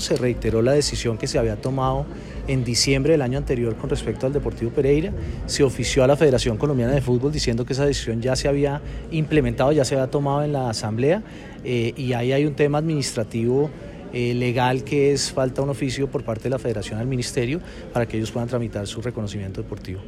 Se reiteró la decisión que se había tomado en diciembre del año anterior con respecto al Deportivo Pereira. Se ofició a la Federación Colombiana de Fútbol diciendo que esa decisión ya se había implementado, ya se había tomado en la Asamblea eh, y ahí hay un tema administrativo eh, legal que es falta un oficio por parte de la Federación al Ministerio para que ellos puedan tramitar su reconocimiento deportivo.